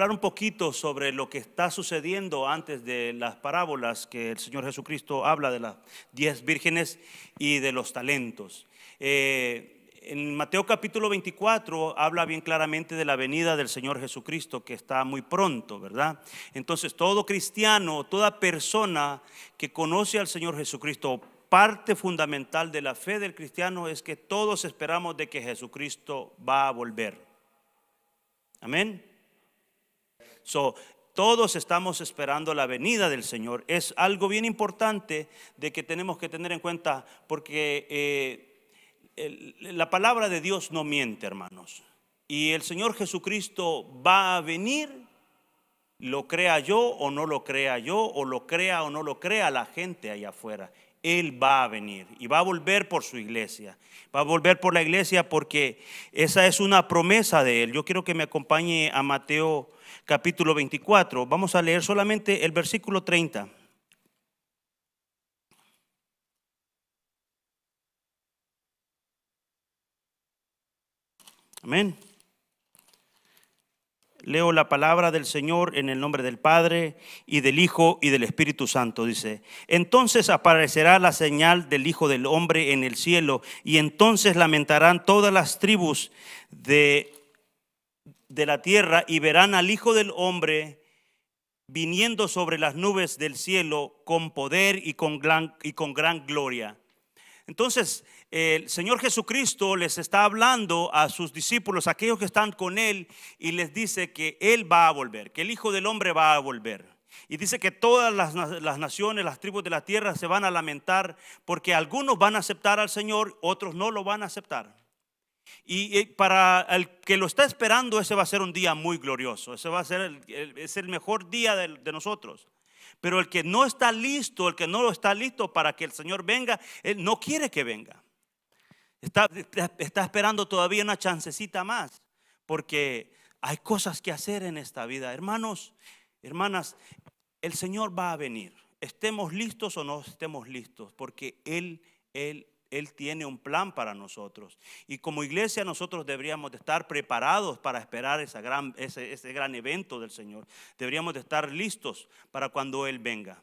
hablar un poquito sobre lo que está sucediendo antes de las parábolas que el Señor Jesucristo habla de las diez vírgenes y de los talentos. Eh, en Mateo capítulo 24 habla bien claramente de la venida del Señor Jesucristo que está muy pronto, ¿verdad? Entonces todo cristiano, toda persona que conoce al Señor Jesucristo, parte fundamental de la fe del cristiano es que todos esperamos de que Jesucristo va a volver. Amén. So, todos estamos esperando la venida del Señor. Es algo bien importante de que tenemos que tener en cuenta porque eh, la palabra de Dios no miente, hermanos. Y el Señor Jesucristo va a venir, lo crea yo o no lo crea yo, o lo crea o no lo crea la gente allá afuera. Él va a venir y va a volver por su iglesia. Va a volver por la iglesia porque esa es una promesa de Él. Yo quiero que me acompañe a Mateo capítulo 24. Vamos a leer solamente el versículo 30. Amén. Leo la palabra del Señor en el nombre del Padre y del Hijo y del Espíritu Santo. Dice, entonces aparecerá la señal del Hijo del Hombre en el cielo y entonces lamentarán todas las tribus de, de la tierra y verán al Hijo del Hombre viniendo sobre las nubes del cielo con poder y con gran, y con gran gloria. Entonces, el Señor Jesucristo les está hablando a sus discípulos, aquellos que están con Él, y les dice que Él va a volver, que el Hijo del Hombre va a volver. Y dice que todas las, naciones, las tribus de la tierra se van a lamentar porque algunos van a aceptar al Señor, otros no lo van a aceptar. Y para el que lo está esperando, ese va a ser un día muy glorioso. Ese va a ser el, es el mejor día de, de nosotros. Pero el que no está listo, el que no está listo para que el Señor venga, Él no quiere que venga. Está, está esperando todavía una chancecita más, porque hay cosas que hacer en esta vida. Hermanos, hermanas, el Señor va a venir. Estemos listos o no estemos listos, porque Él, Él, Él tiene un plan para nosotros. Y como iglesia nosotros deberíamos de estar preparados para esperar esa gran, ese, ese gran evento del Señor. Deberíamos de estar listos para cuando Él venga.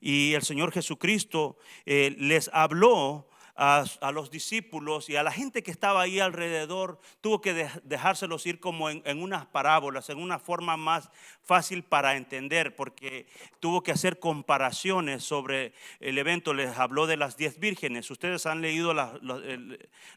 Y el Señor Jesucristo eh, les habló a, los discípulos y a la gente que estaba ahí alrededor, tuvo que dejárselos ir como en, unas parábolas, en una forma más fácil para entender, porque tuvo que hacer comparaciones sobre el evento. Les habló de las diez vírgenes. Ustedes han leído la,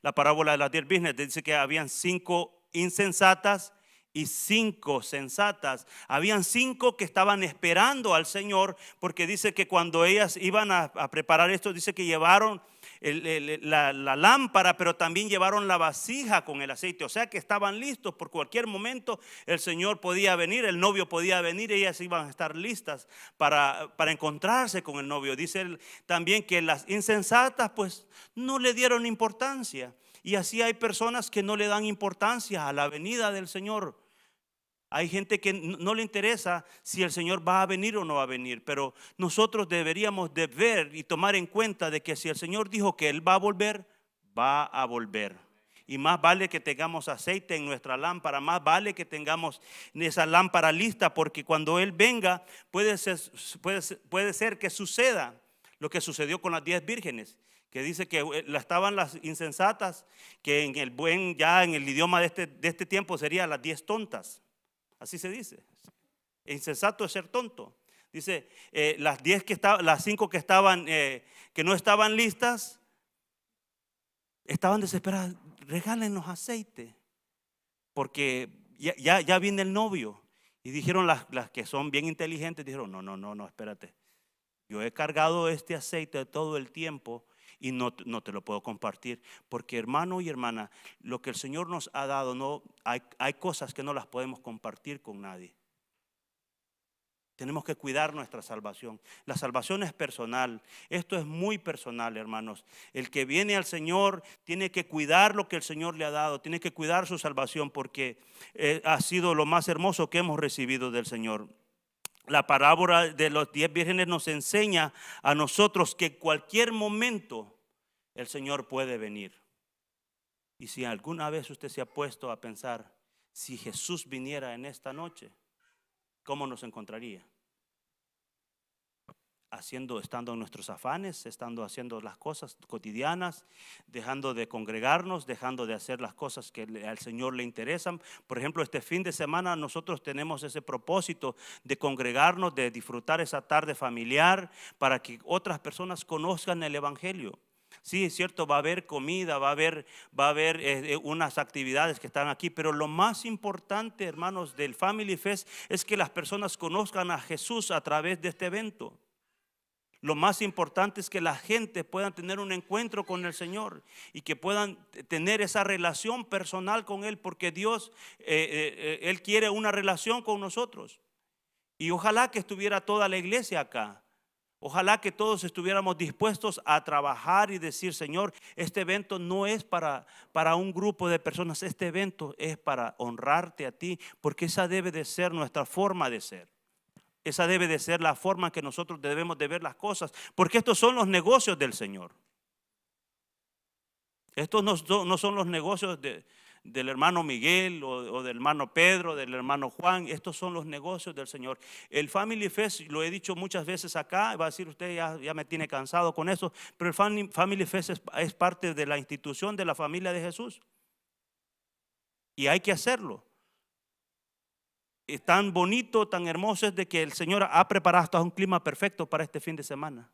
la parábola de las diez vírgenes. Dice que habían cinco insensatas y cinco sensatas. Habían cinco que estaban esperando al Señor porque dice que cuando ellas iban a, preparar esto, dice que llevaron la, lámpara, pero también llevaron la vasija con el aceite. O sea que estaban listos por cualquier momento. El Señor podía venir, el novio podía venir, ellas iban a estar listas para, para encontrarse con el novio. Dice también que las insensatas pues no le dieron importancia. Y así hay personas que no le dan importancia a la venida del Señor. Hay gente que no le interesa si el Señor va a venir o no va a venir, pero nosotros deberíamos de ver y tomar en cuenta de que si el Señor dijo que Él va a volver, va a volver. Y más vale que tengamos aceite en nuestra lámpara, más vale que tengamos esa lámpara lista, porque cuando Él venga puede ser, que suceda lo que sucedió con las diez vírgenes, que dice que eh, estaban las insensatas, que en el buen, ya en el idioma de este, de este tiempo serían las diez tontas. Así se dice. Insensato es ser tonto. Dice, eh, las diez que estaban, las cinco que estaban, eh, que no estaban listas, estaban desesperadas. Regálenos aceite, porque ya, ya, viene el novio. Y dijeron las, las, que son bien inteligentes, dijeron, no, no, no, no, espérate. Yo he cargado este aceite todo el tiempo y no, te lo puedo compartir. Porque hermano y hermana, lo que el Señor nos ha dado, no, hay, hay cosas que no las podemos compartir con nadie. Tenemos que cuidar nuestra salvación. La salvación es personal. Esto es muy personal, hermanos. El que viene al Señor tiene que cuidar lo que el Señor le ha dado, tiene que cuidar su salvación porque eh, ha sido lo más hermoso que hemos recibido del Señor la parábola de los diez vírgenes nos enseña a nosotros que cualquier momento el Señor puede venir. Y si alguna vez usted se ha puesto a pensar, si Jesús viniera en esta noche, ¿cómo nos encontraría? Haciendo, estando en nuestros afanes, estando haciendo las cosas cotidianas, dejando de congregarnos, dejando de hacer las cosas que al Señor le interesan. Por ejemplo, este fin de semana nosotros tenemos ese propósito de congregarnos, de disfrutar esa tarde familiar para que otras personas conozcan el Evangelio. Sí, es cierto, va a haber comida, va a haber, va a haber eh, eh, unas actividades que están aquí, pero lo más importante, hermanos, del Family Fest es que las personas conozcan a Jesús a través de este evento. Lo más importante es que la gente pueda tener un encuentro con el Señor y que puedan tener esa relación personal con Él, porque Dios, eh, eh, eh, Él quiere una relación con nosotros. Y ojalá que estuviera toda la iglesia acá. Ojalá que todos estuviéramos dispuestos a trabajar y decir, Señor, este evento no es para, para un grupo de personas, este evento es para honrarte a ti, porque esa debe de ser nuestra forma de ser. Esa debe de ser la forma que nosotros debemos de ver las cosas, porque estos son los negocios del Señor. Estos no, son los negocios del hermano Miguel o, del hermano Pedro, del hermano Juan. Estos son los negocios del Señor. El Family Fest, lo he dicho muchas veces acá, va a decir usted, ya me tiene cansado con eso, pero el Family, Fest es parte de la institución de la familia de Jesús. Y hay que hacerlo tan bonito, tan hermoso es de que el Señor ha preparado hasta un clima perfecto para este fin de semana.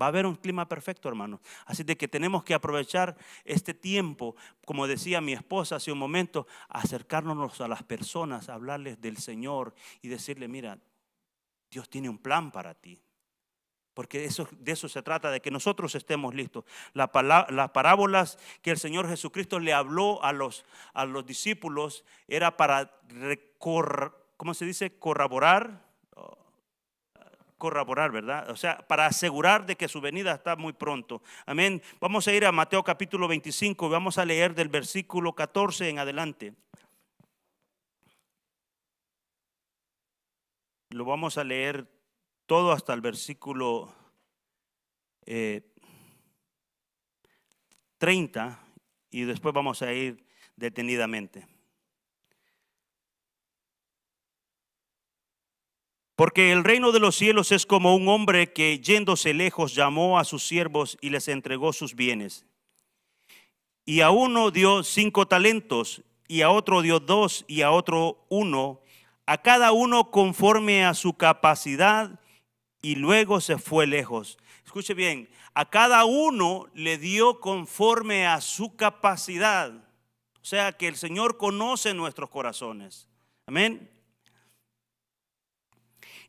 Va a haber un clima perfecto, hermano. Así de que tenemos que aprovechar este tiempo, como decía mi esposa hace un momento, acercarnos a las personas, hablarles del Señor y decirle, mira, Dios tiene un plan para ti. Porque eso, de eso se trata, de que nosotros estemos listos. las parábolas que el Señor Jesucristo le habló a los, a los discípulos era para recorrer ¿cómo se dice? Corroborar, corroborar, ¿verdad? O sea, para asegurar de que su venida está muy pronto. Amén. Vamos a ir a Mateo capítulo 25 y vamos a leer del versículo 14 en adelante. Lo vamos a leer todo hasta el versículo 30 eh, y después vamos a ir detenidamente. Porque el reino de los cielos es como un hombre que yéndose lejos llamó a sus siervos y les entregó sus bienes. Y a uno dio cinco talentos, y a otro dio dos, y a otro uno, a cada uno conforme a su capacidad, y luego se fue lejos. Escuche bien, a cada uno le dio conforme a su capacidad. O sea que el Señor conoce nuestros corazones. Amén.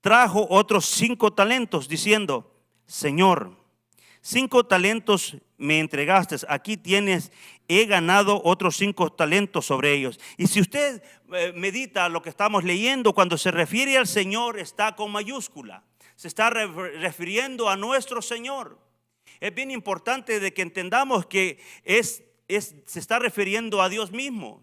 trajo otros cinco talentos diciendo, Señor, cinco talentos me entregaste, aquí tienes, he ganado otros cinco talentos sobre ellos. Y si usted eh, medita lo que estamos leyendo, cuando se refiere al Señor está con mayúscula, se está refiriendo a nuestro Señor. Es bien importante de que entendamos que es, es, se está refiriendo a Dios mismo.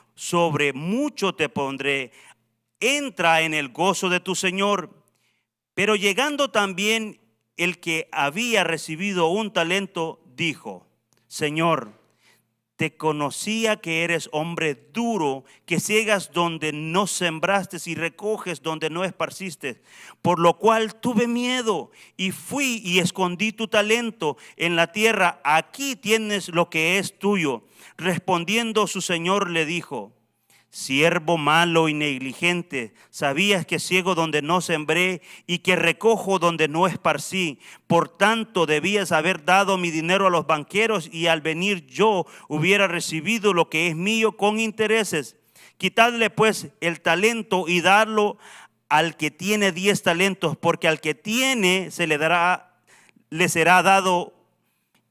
sobre mucho te pondré, entra en el gozo de tu Señor. Pero llegando también el que había recibido un talento, dijo, Señor, te conocía que eres hombre duro, que ciegas donde no sembraste y recoges donde no esparciste. Por lo cual tuve miedo y fui y escondí tu talento en la tierra. Aquí tienes lo que es tuyo. Respondiendo su señor le dijo, Siervo malo y negligente, sabías que ciego donde no sembré y que recojo donde no esparcí. Por tanto, debías haber dado mi dinero a los banqueros y al venir yo hubiera recibido lo que es mío con intereses. Quitadle pues el talento y darlo al que tiene diez talentos, porque al que tiene se le dará, le será dado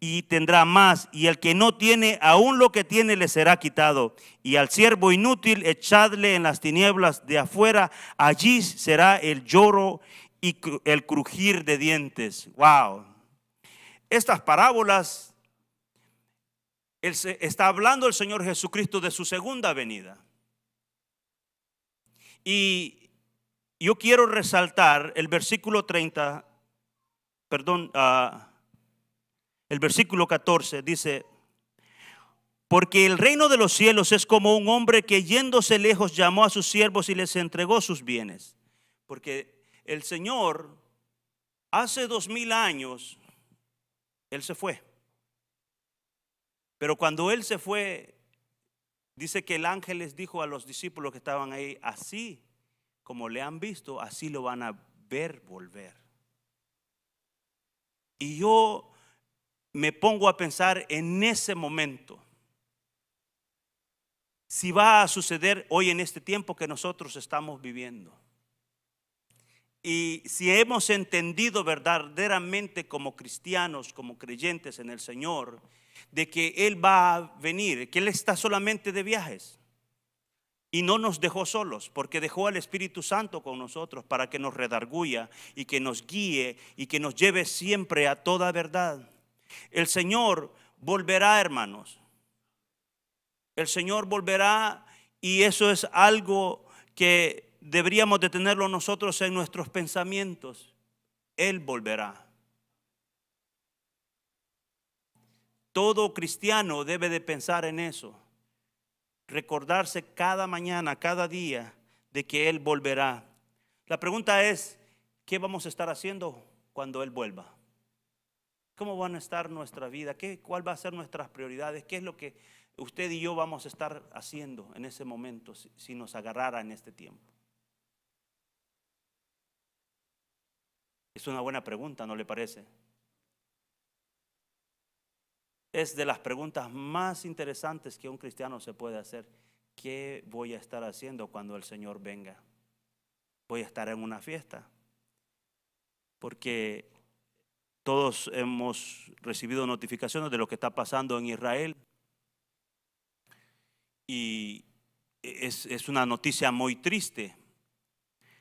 y tendrá más, y el que no tiene, aún lo que tiene le será quitado. Y al siervo inútil echadle en las tinieblas de afuera, allí será el lloro y el crujir de dientes. Wow. Estas parábolas está hablando el Señor Jesucristo de su segunda venida. Y yo quiero resaltar el versículo 30, perdón, uh, el versículo 14 dice, porque el reino de los cielos es como un hombre que yéndose lejos llamó a sus siervos y les entregó sus bienes. Porque el Señor hace dos mil años, Él se fue. Pero cuando Él se fue, dice que el ángel les dijo a los discípulos que estaban ahí, así como le han visto, así lo van a ver volver. Y yo me pongo a pensar en ese momento. Si va a suceder hoy en este tiempo que nosotros estamos viviendo. Y si hemos entendido verdaderamente como cristianos, como creyentes en el Señor, de que Él va a venir, que Él está solamente de viajes. Y no nos dejó solos, porque dejó al Espíritu Santo con nosotros para que nos redarguya y que nos guíe y que nos lleve siempre a toda verdad. El Señor volverá, hermanos. El Señor volverá y eso es algo que deberíamos de tenerlo nosotros en nuestros pensamientos. Él volverá. Todo cristiano debe de pensar en eso. Recordarse cada mañana, cada día, de que Él volverá. La pregunta es, ¿qué vamos a estar haciendo cuando Él vuelva? ¿Cómo van a estar nuestra vida? ¿Qué, ¿Cuál va a ser nuestras prioridades? ¿Qué es lo que usted y yo vamos a estar haciendo en ese momento si, si nos agarrara en este tiempo? Es una buena pregunta, ¿no le parece? Es de las preguntas más interesantes que un cristiano se puede hacer. ¿Qué voy a estar haciendo cuando el Señor venga? ¿Voy a estar en una fiesta? Porque todos hemos recibido notificaciones de lo que está pasando en Israel. Y es, una noticia muy triste.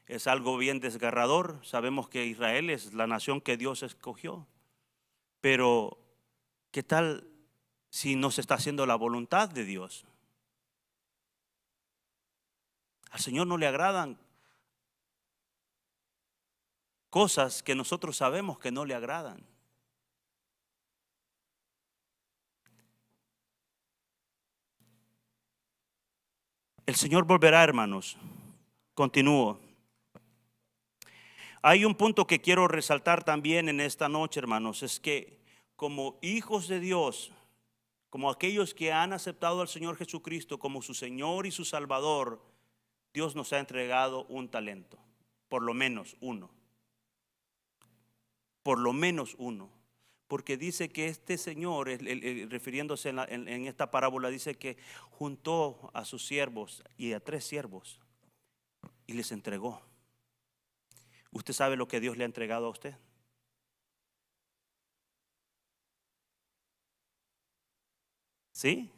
Es algo bien desgarrador. Sabemos que Israel es la nación que Dios escogió. Pero, ¿qué tal si no se está haciendo la voluntad de Dios? Al Señor no le agradan cosas que nosotros sabemos que no le agradan. El Señor volverá, hermanos. Continúo. Hay un punto que quiero resaltar también en esta noche, hermanos, es que como hijos de Dios, como aquellos que han aceptado al Señor Jesucristo como su Señor y su Salvador, Dios nos ha entregado un talento, por lo menos uno por lo menos uno. Porque dice que este Señor, refiriéndose en, en esta parábola, dice que juntó a sus siervos y a tres siervos y les entregó. ¿Usted sabe lo que Dios le ha entregado a usted? ¿Sí?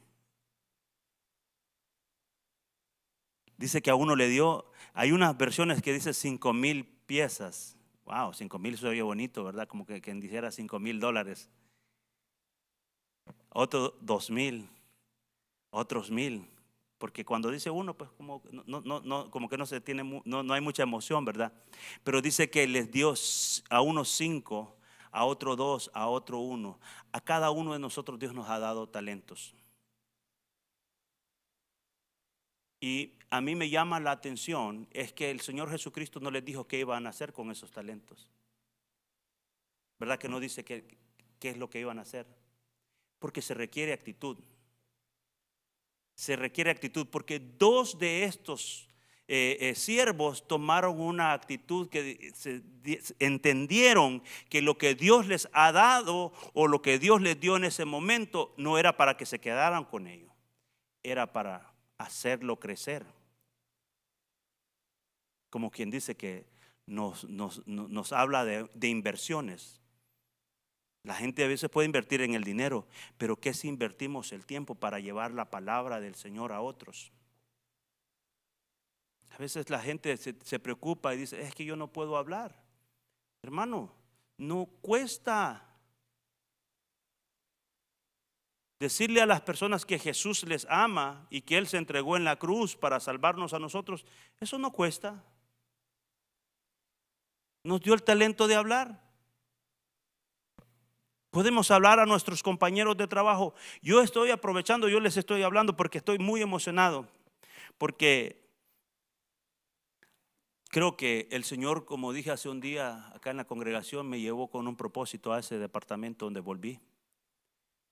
Dice que a uno le dio, hay unas versiones que dice cinco mil piezas Wow, 5 mil se oye bonito, ¿verdad? Como que quien dijera 5 mil dólares. Otro dos mil, otros mil. Porque cuando dice uno, pues como, no, no, no, como que no, se tiene, no, no hay mucha emoción, ¿verdad? Pero dice que les dio a unos cinco, a otro dos, a otro uno. A cada uno de nosotros Dios nos ha dado talentos. Y a mí me llama la atención es que el Señor Jesucristo no les dijo qué iban a hacer con esos talentos. ¿Verdad que no dice qué, qué es lo que iban a hacer? Porque se requiere actitud. Se requiere actitud porque dos de estos eh, eh, siervos tomaron una actitud que entendieron que lo que Dios les ha dado o lo que Dios les dio en ese momento no era para que se quedaran con ello, era para hacerlo crecer. Como quien dice que nos, habla de, de inversiones. La gente a veces puede invertir en el dinero, pero ¿qué si invertimos el tiempo para llevar la palabra del Señor a otros? A veces la gente se, preocupa y dice, es que yo no puedo hablar. Hermano, no cuesta decirle a las personas que Jesús les ama y que Él se entregó en la cruz para salvarnos a nosotros. Eso no cuesta. Nos dio el talento de hablar. Podemos hablar a nuestros compañeros de trabajo. Yo estoy aprovechando, yo les estoy hablando porque estoy muy emocionado. Porque Creo que el Señor, como dije hace un día acá en la congregación, me llevó con un propósito a ese departamento donde volví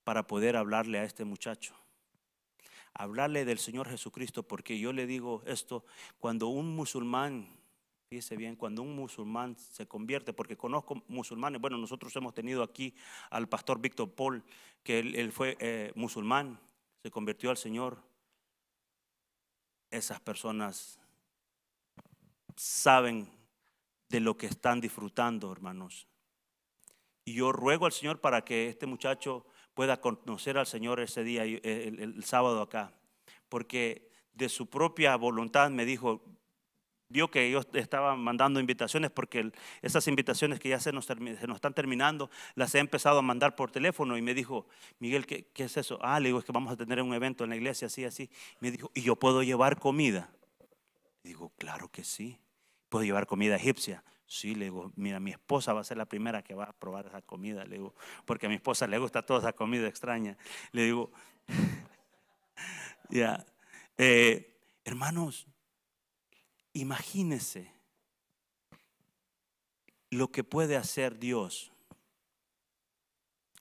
para poder hablarle a este muchacho. Hablarle del Señor Jesucristo, porque yo le digo esto, cuando un musulmán, fíjese bien, cuando un musulmán se convierte, porque conozco musulmanes, bueno, nosotros hemos tenido aquí al pastor Víctor Paul, que él, fue eh, musulmán, se convirtió al Señor. Esas personas saben de lo que están disfrutando, hermanos. Y yo ruego al Señor para que este muchacho pueda conocer al Señor ese día, el, el, sábado acá, porque de su propia voluntad me dijo, vio que yo estaba mandando invitaciones porque esas invitaciones que ya se nos, se nos, están terminando, las he empezado a mandar por teléfono y me dijo, Miguel, ¿qué, ¿qué, es eso? Ah, le digo, es que vamos a tener un evento en la iglesia, así, así. Me dijo, ¿y yo puedo llevar comida? digo, claro que sí. ¿Puedo llevar comida egipcia? Sí, le digo, mira, mi esposa va a ser la primera que va a probar esa comida, le digo, porque a mi esposa le gusta toda esa comida extraña. Le digo, ya, eh, hermanos, imagínense lo que puede hacer Dios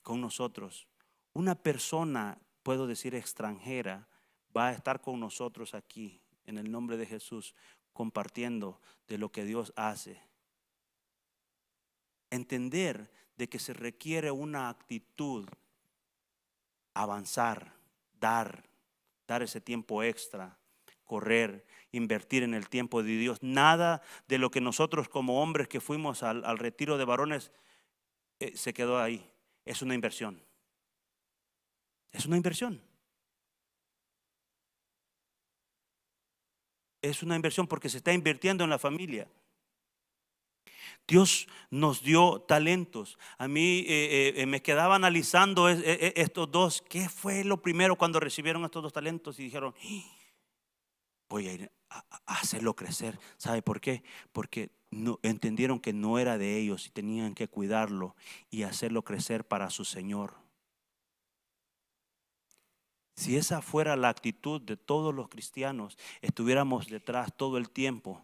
con nosotros. Una persona, puedo decir extranjera, va a estar con nosotros aquí en el nombre de Jesús compartiendo de lo que Dios hace. Entender de que se requiere una actitud, avanzar, dar, dar ese tiempo extra, correr, invertir en el tiempo de Dios. Nada de lo que nosotros como hombres que fuimos al, retiro de varones eh, se quedó ahí. Es una inversión. Es una inversión. es una inversión porque se está invirtiendo en la familia. Dios nos dio talentos. A mí eh, eh, me quedaba analizando estos dos. ¿Qué fue lo primero cuando recibieron estos dos talentos y dijeron, voy a ir a, hacerlo crecer? ¿Sabe por qué? Porque no, entendieron que no era de ellos y tenían que cuidarlo y hacerlo crecer para su Señor. Si esa fuera la actitud de todos los cristianos, estuviéramos detrás todo el tiempo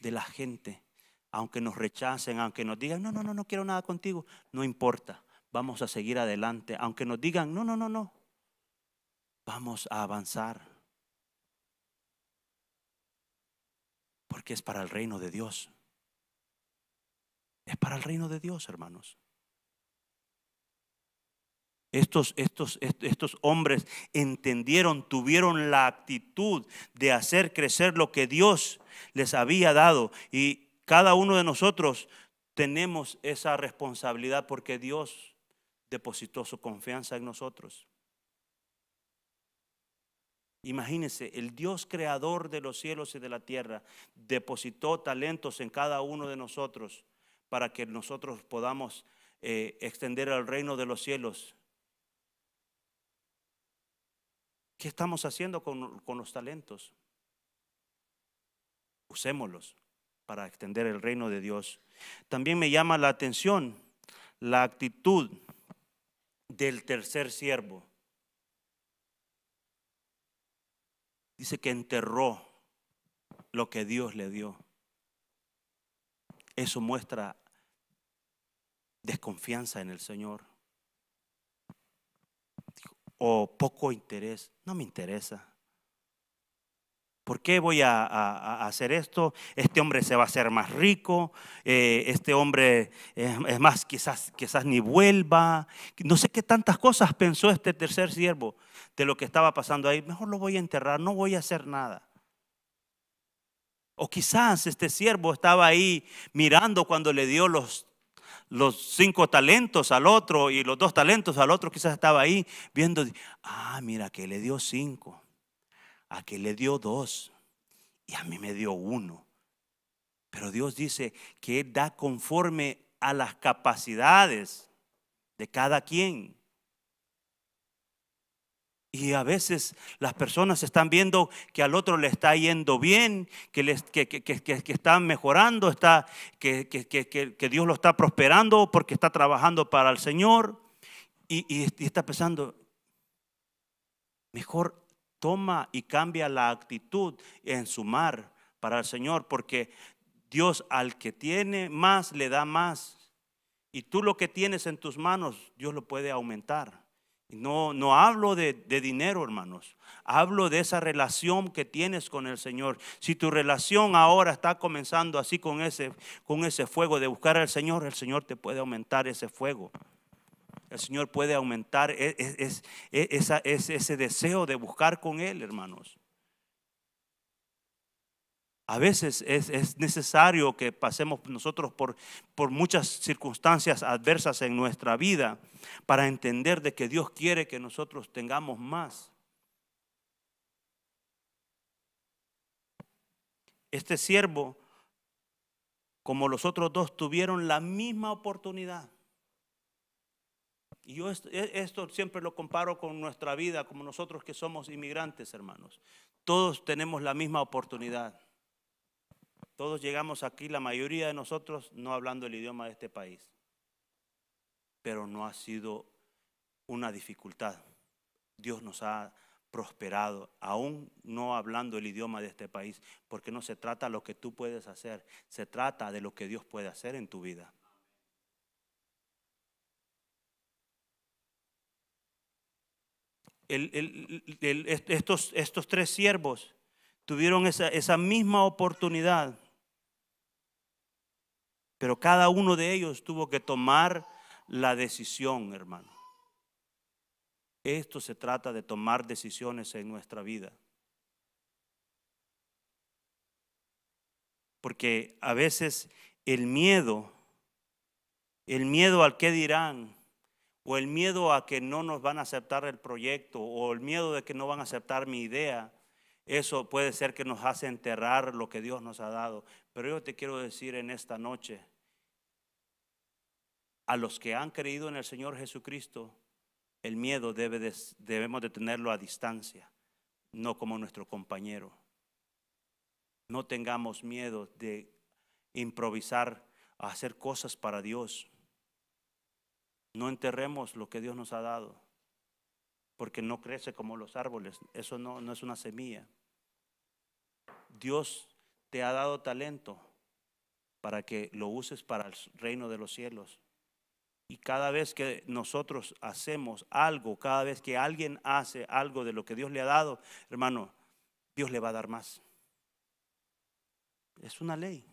de la gente, aunque nos rechacen, aunque nos digan, no, no, no, no quiero nada contigo, no importa, vamos a seguir adelante, aunque nos digan, no, no, no, no, vamos a avanzar, porque es para el reino de Dios, es para el reino de Dios, hermanos. Estos, estos, estos hombres entendieron, tuvieron la actitud de hacer crecer lo que Dios les había dado. Y cada uno de nosotros tenemos esa responsabilidad porque Dios depositó su confianza en nosotros. Imagínense, el Dios creador de los cielos y de la tierra depositó talentos en cada uno de nosotros para que nosotros podamos eh, extender el reino de los cielos ¿Qué estamos haciendo con, los talentos? Usémoslos para extender el reino de Dios. También me llama la atención la actitud del tercer siervo. Dice que enterró lo que Dios le dio. Eso muestra desconfianza en el Señor. O poco interés. No me interesa. ¿Por qué voy a, hacer esto? Este hombre se va a hacer más rico, eh, este hombre es más, quizás, quizás ni vuelva. No sé qué tantas cosas pensó este tercer siervo de lo que estaba pasando ahí. Mejor lo voy a enterrar, no voy a hacer nada. O quizás este siervo estaba ahí mirando cuando le dio los, los cinco talentos al otro y los dos talentos al otro, quizás estaba ahí viendo, ah, mira, que le dio cinco, a que le dio dos y a mí me dio uno. Pero Dios dice que Él da conforme a las capacidades de cada quien. Y a veces las personas están viendo que al otro le está yendo bien, que, les, que, están mejorando, está, que, Dios lo está prosperando porque está trabajando para el Señor. Y, y está pensando, mejor toma y cambia la actitud en sumar para el Señor, porque Dios al que tiene más le da más. Y tú lo que tienes en tus manos, Dios lo puede aumentar. No, no hablo de, dinero, hermanos. Hablo de esa relación que tienes con el Señor. Si tu relación ahora está comenzando así con ese, con ese fuego de buscar al Señor, el Señor te puede aumentar ese fuego. El Señor puede aumentar e, e, e, ese deseo de buscar con Él, hermanos. A veces es, necesario que pasemos nosotros por, por muchas circunstancias adversas en nuestra vida para entender de que Dios quiere que nosotros tengamos más. Este siervo, como los otros dos, tuvieron la misma oportunidad. Y yo esto siempre lo comparo con nuestra vida, como nosotros que somos inmigrantes, hermanos. Todos tenemos la misma oportunidad. Todos llegamos aquí, la mayoría de nosotros no hablando el idioma de este país. Pero no ha sido una dificultad. Dios nos ha prosperado, aún no hablando el idioma de este país, porque no se trata de lo que tú puedes hacer, se trata de lo que Dios puede hacer en tu vida. Estos, estos tres siervos tuvieron esa, esa misma oportunidad pero cada uno de ellos tuvo que tomar la decisión, hermano. Esto se trata de tomar decisiones en nuestra vida. Porque a veces el miedo, el miedo al que dirán, o el miedo a que no nos van a aceptar el proyecto, o el miedo de que no van a aceptar mi idea, eso puede ser que nos hace enterrar lo que Dios nos ha dado. Pero yo te quiero decir en esta noche, a los que han creído en el Señor Jesucristo, el miedo debe debemos de tenerlo a distancia, no como nuestro compañero. No tengamos miedo de improvisar, hacer cosas para Dios. No enterremos lo que Dios nos ha dado, porque no crece como los árboles. Eso no, no es una semilla. Dios te ha dado talento para que lo uses para el reino de los cielos. Y cada vez que nosotros hacemos algo, cada vez que alguien hace algo de lo que Dios le ha dado, hermano, Dios le va a dar más. Es una ley.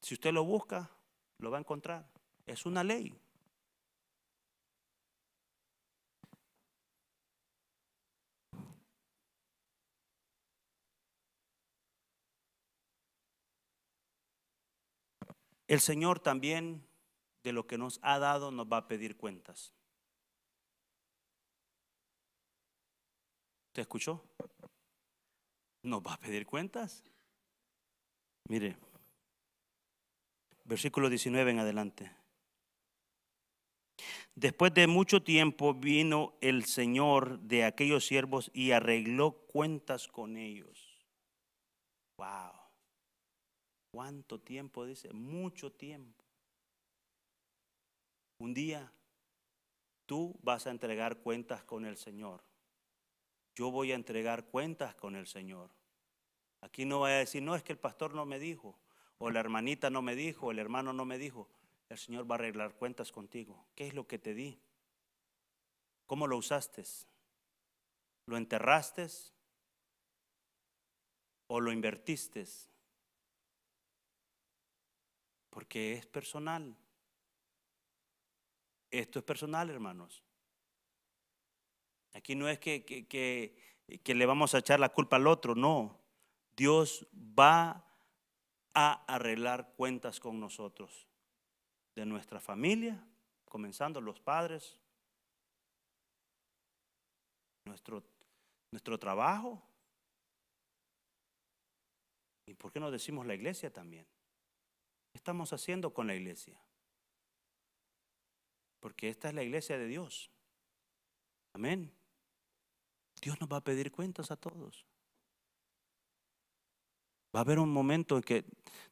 Si usted lo busca, lo va a encontrar. Es una ley. El Señor también de lo que nos ha dado nos va a pedir cuentas. ¿Te escuchó? ¿Nos va a pedir cuentas? Mire, versículo 19 en adelante. Después de mucho tiempo vino el Señor de aquellos siervos y arregló cuentas con ellos. Wow. ¿Cuánto tiempo dice? Mucho tiempo. Un día tú vas a entregar cuentas con el Señor. yo voy a entregar cuentas con el Señor. Aquí no voy a decir, no, es que el pastor no me dijo, o la hermanita no me dijo, o el hermano no me dijo. El Señor va a arreglar cuentas contigo. ¿Qué es lo que te di? ¿Cómo lo usaste? ¿Lo enterraste? ¿O lo invertiste? Porque es personal. Esto es personal, hermanos. Aquí no es que, que, le vamos a echar la culpa al otro, no. Dios va a arreglar cuentas con nosotros, de nuestra familia, comenzando los padres, nuestro, nuestro trabajo. ¿Y por qué no decimos la iglesia también? ¿Qué estamos haciendo con la iglesia? Porque esta es la iglesia de Dios. Amén. Dios nos va a pedir cuentas a todos. Va a haber un momento en que,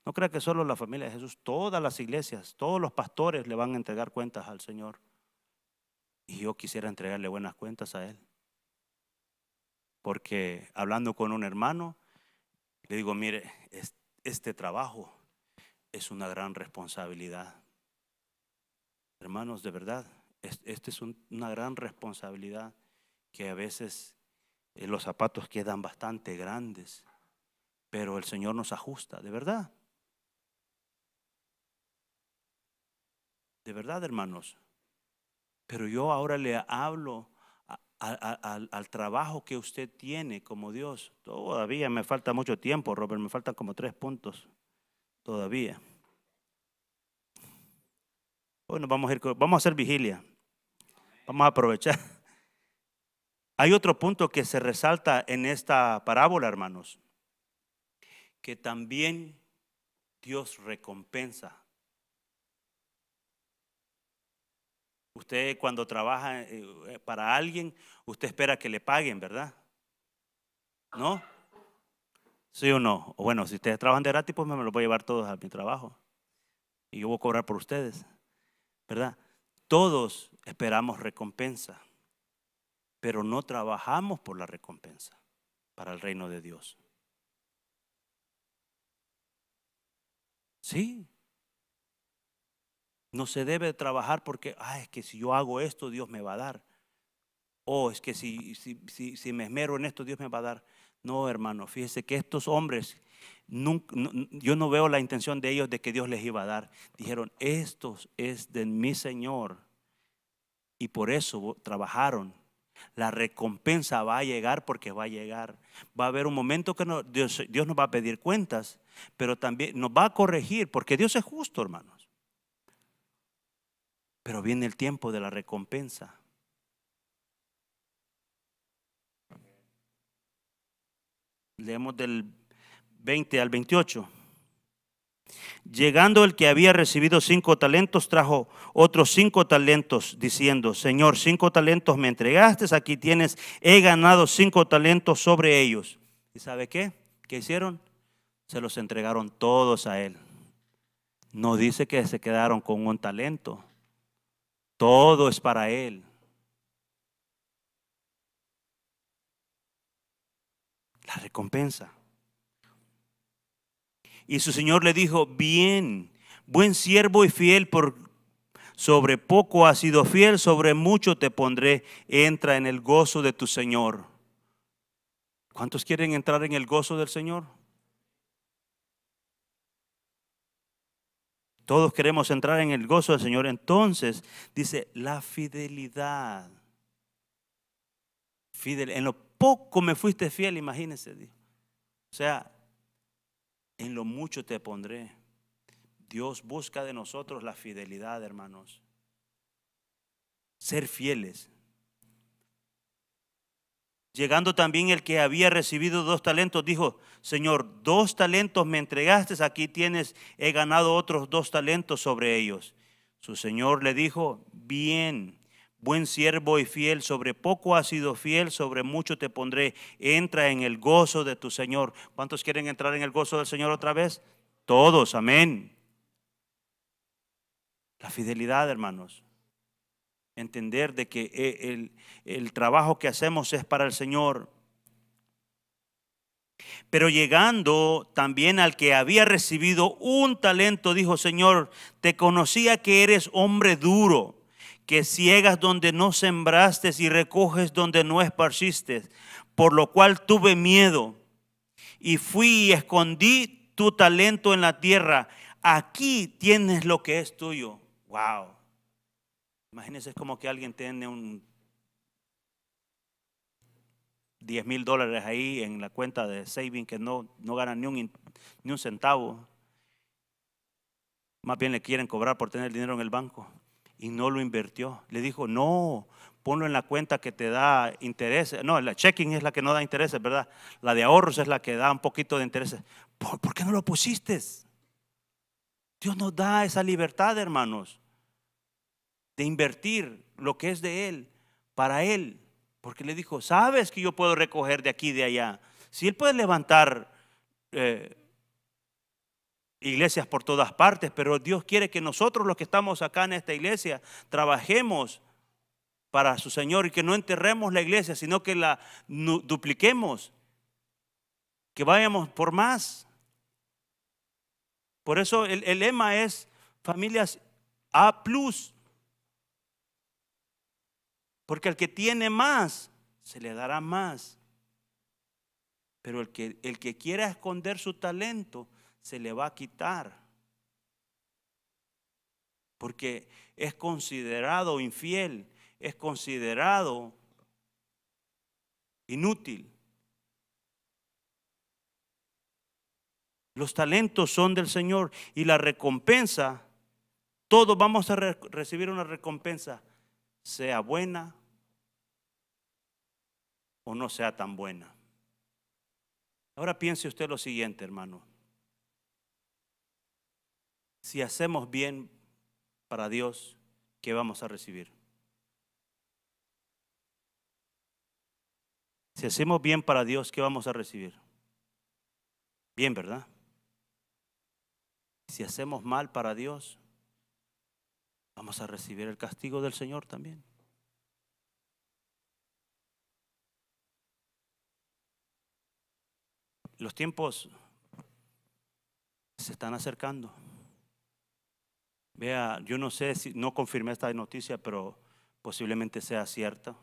no crea que solo la familia de Jesús, todas las iglesias, todos los pastores le van a entregar cuentas al Señor. Y yo quisiera entregarle buenas cuentas a Él. Porque hablando con un hermano, le digo, mire, este trabajo es una gran responsabilidad. Hermanos, de verdad, esta es una gran responsabilidad que a veces eh, los zapatos quedan bastante grandes, pero el Señor nos ajusta, de verdad. De verdad, hermanos. Pero yo ahora le hablo al trabajo que usted tiene como Dios. Todavía me falta mucho tiempo, Robert, me faltan como tres puntos. Todavía. Bueno, vamos a, ir, vamos a hacer vigilia. Vamos a aprovechar. Hay otro punto que se resalta en esta parábola, hermanos, que también Dios recompensa. Usted cuando trabaja eh, para alguien, usted espera que le paguen, ¿verdad? ¿No? ¿Sí o no? Bueno, si ustedes trabajan de gratis, pues me lo voy a llevar todos a mi trabajo. Y yo voy a cobrar por ustedes, ¿verdad? Todos esperamos recompensa pero no trabajamos por la recompensa para el reino de Dios. Sí. No se debe trabajar porque, ah, es que si yo hago esto, Dios me va a dar. O es que si, si, si, me esmero en esto, Dios me va a dar. No, hermano, fíjese que estos hombres, yo no veo la intención de ellos de que Dios les iba a dar. Dijeron, esto es de mi Señor. Y por eso trabajaron la recompensa va a llegar porque va a llegar. Va a haber un momento que Dios, Dios nos va a pedir cuentas, pero también nos va a corregir porque Dios es justo, hermanos. Pero viene el tiempo de la recompensa. Leemos del 20 al 28. Llegando el que había recibido cinco talentos, trajo otros cinco talentos, diciendo, Señor, cinco talentos me entregaste, aquí tienes, he ganado cinco talentos sobre ellos. ¿Y sabe qué? ¿Qué hicieron? Se los entregaron todos a él. No dice que se quedaron con un talento. Todo es para él. La recompensa. Y su Señor le dijo, bien, buen siervo y fiel, por sobre poco has sido fiel, sobre mucho te pondré, entra en el gozo de tu Señor. ¿Cuántos quieren entrar en el gozo del Señor? Todos queremos entrar en el gozo del Señor. Entonces, dice, la fidelidad. Fidel, en lo poco me fuiste fiel, imagínense. O sea, en lo mucho te pondré. Dios busca de nosotros la fidelidad, hermanos. Ser fieles. Llegando también el que había recibido dos talentos, dijo, Señor, dos talentos me entregaste, aquí tienes, he ganado otros dos talentos sobre ellos. Su Señor le dijo, bien, buen siervo y fiel, sobre poco has sido fiel, sobre mucho te pondré. Entra en el gozo de tu Señor. ¿Cuántos quieren entrar en el gozo del Señor otra vez? Todos, amén. La fidelidad, hermanos. Entender de que eh, el, el trabajo que hacemos es para el Señor. Pero llegando también al que había recibido un talento, dijo, Señor, te conocía que eres hombre duro, que ciegas donde no sembraste y recoges donde no esparciste, por lo cual tuve miedo y fui y escondí tu talento en la tierra. Aquí tienes lo que es tuyo. Wow. Imagínense como que alguien tiene un 10 mil dólares ahí en la cuenta de saving que no, no gana ni un, ni un centavo. Más bien le quieren cobrar por tener dinero en el banco. Y no lo invirtió. Le dijo, no, ponlo en la cuenta que te da intereses. No, la checking es la que no da intereses, ¿verdad? La de ahorros es la que da un poquito de intereses. ¿Por, ¿por qué no lo pusiste? Dios nos da esa libertad, hermanos, de invertir lo que es de Él para Él. Porque le dijo, sabes que yo puedo recoger de aquí y de allá. Si Él puede levantar eh, iglesias por todas partes, pero Dios quiere que nosotros los que estamos acá en esta iglesia trabajemos para su Señor y que no enterremos la iglesia, sino que la dupliquemos, que vayamos por más. Por eso el, el lema es familias A plus. Porque el que tiene más, se le dará más. Pero el que, el que quiera esconder su talento, se le va a quitar. Porque es considerado infiel, es considerado inútil. Los talentos son del Señor y la recompensa, todos vamos a recibir una recompensa sea buena o no sea tan buena. Ahora piense usted lo siguiente, hermano. Si hacemos bien para Dios, ¿qué vamos a recibir? Si hacemos bien para Dios, ¿qué vamos a recibir? Bien, ¿verdad? Si hacemos mal para Dios, vamos a recibir el castigo del Señor también. Los tiempos se están acercando. Vea, yo no sé si no confirmé esta noticia, pero posiblemente sea cierta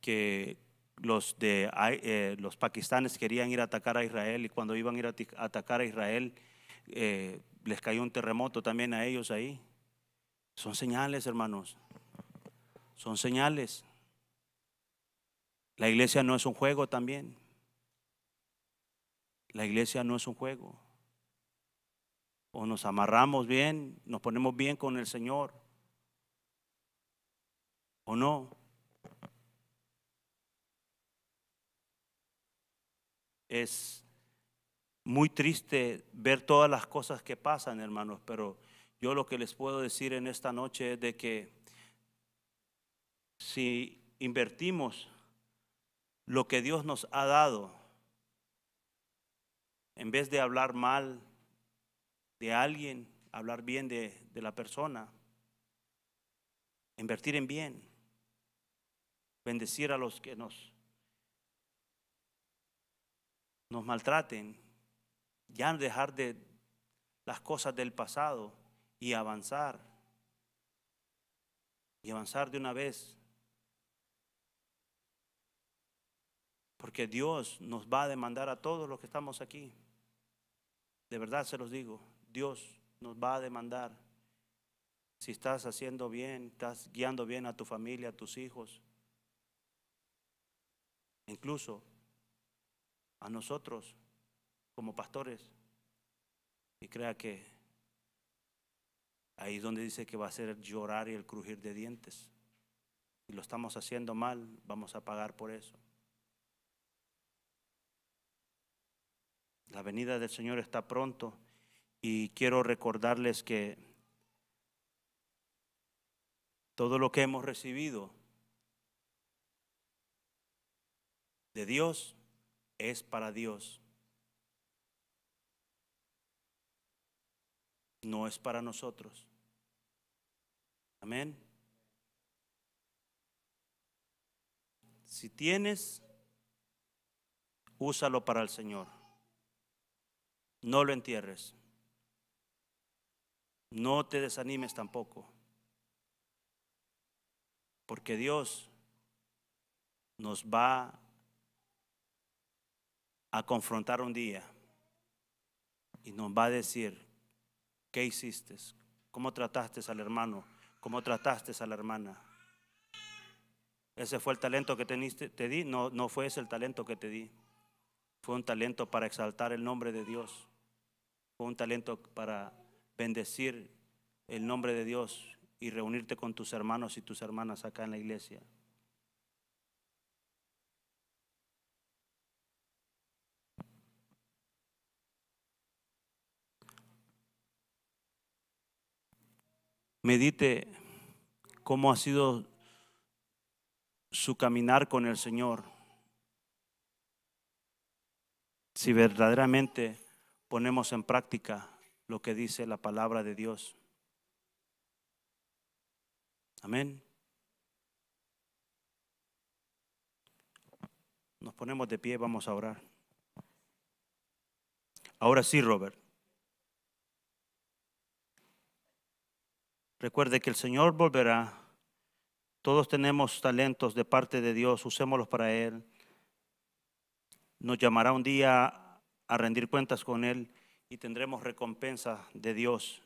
que los de eh, los pakistanes querían ir a atacar a Israel y cuando iban a ir a atacar a Israel eh, les cayó un terremoto también a ellos ahí. Son señales, hermanos. Son señales. La iglesia no es un juego también. La iglesia no es un juego. O nos amarramos bien, nos ponemos bien con el Señor. O no. Es muy triste ver todas las cosas que pasan, hermanos, pero yo lo que les puedo decir en esta noche es de que si invertimos lo que Dios nos ha dado, en vez de hablar mal de alguien, hablar bien de, la persona, invertir en bien, bendecir a los que nos, nos maltraten, ya dejar de las cosas del pasado y avanzar. Y avanzar de una vez. Porque Dios nos va a demandar a todos los que estamos aquí. De verdad se los digo, Dios nos va a demandar si estás haciendo bien, estás guiando bien a tu familia, a tus hijos, incluso a nosotros como pastores. Y crea que Ahí es donde dice que va a ser llorar y el crujir de dientes. Si lo estamos haciendo mal, vamos a pagar por eso. La venida del Señor está pronto y quiero recordarles que todo lo que hemos recibido de Dios es para Dios. No es para nosotros. Amén. Si tienes úsalo para el Señor. No lo entierres. No te desanimes tampoco. Porque Dios nos va a confrontar un día y nos va a decir, ¿qué hiciste? ¿Cómo trataste al hermano? ¿Cómo trataste a la hermana? Ese fue el talento que te di. No, no fue ese el talento que te di. Fue un talento para exaltar el nombre de Dios. Fue un talento para bendecir el nombre de Dios y reunirte con tus hermanos y tus hermanas acá en la iglesia. Medite cómo ha sido su caminar con el Señor. Si verdaderamente ponemos en práctica lo que dice la palabra de Dios. Amén. Nos ponemos de pie, vamos a orar. Ahora sí, Robert. Recuerde que el Señor volverá. Todos tenemos talentos de parte de Dios, usémoslos para Él. Nos llamará un día a rendir cuentas con Él y tendremos recompensa de Dios.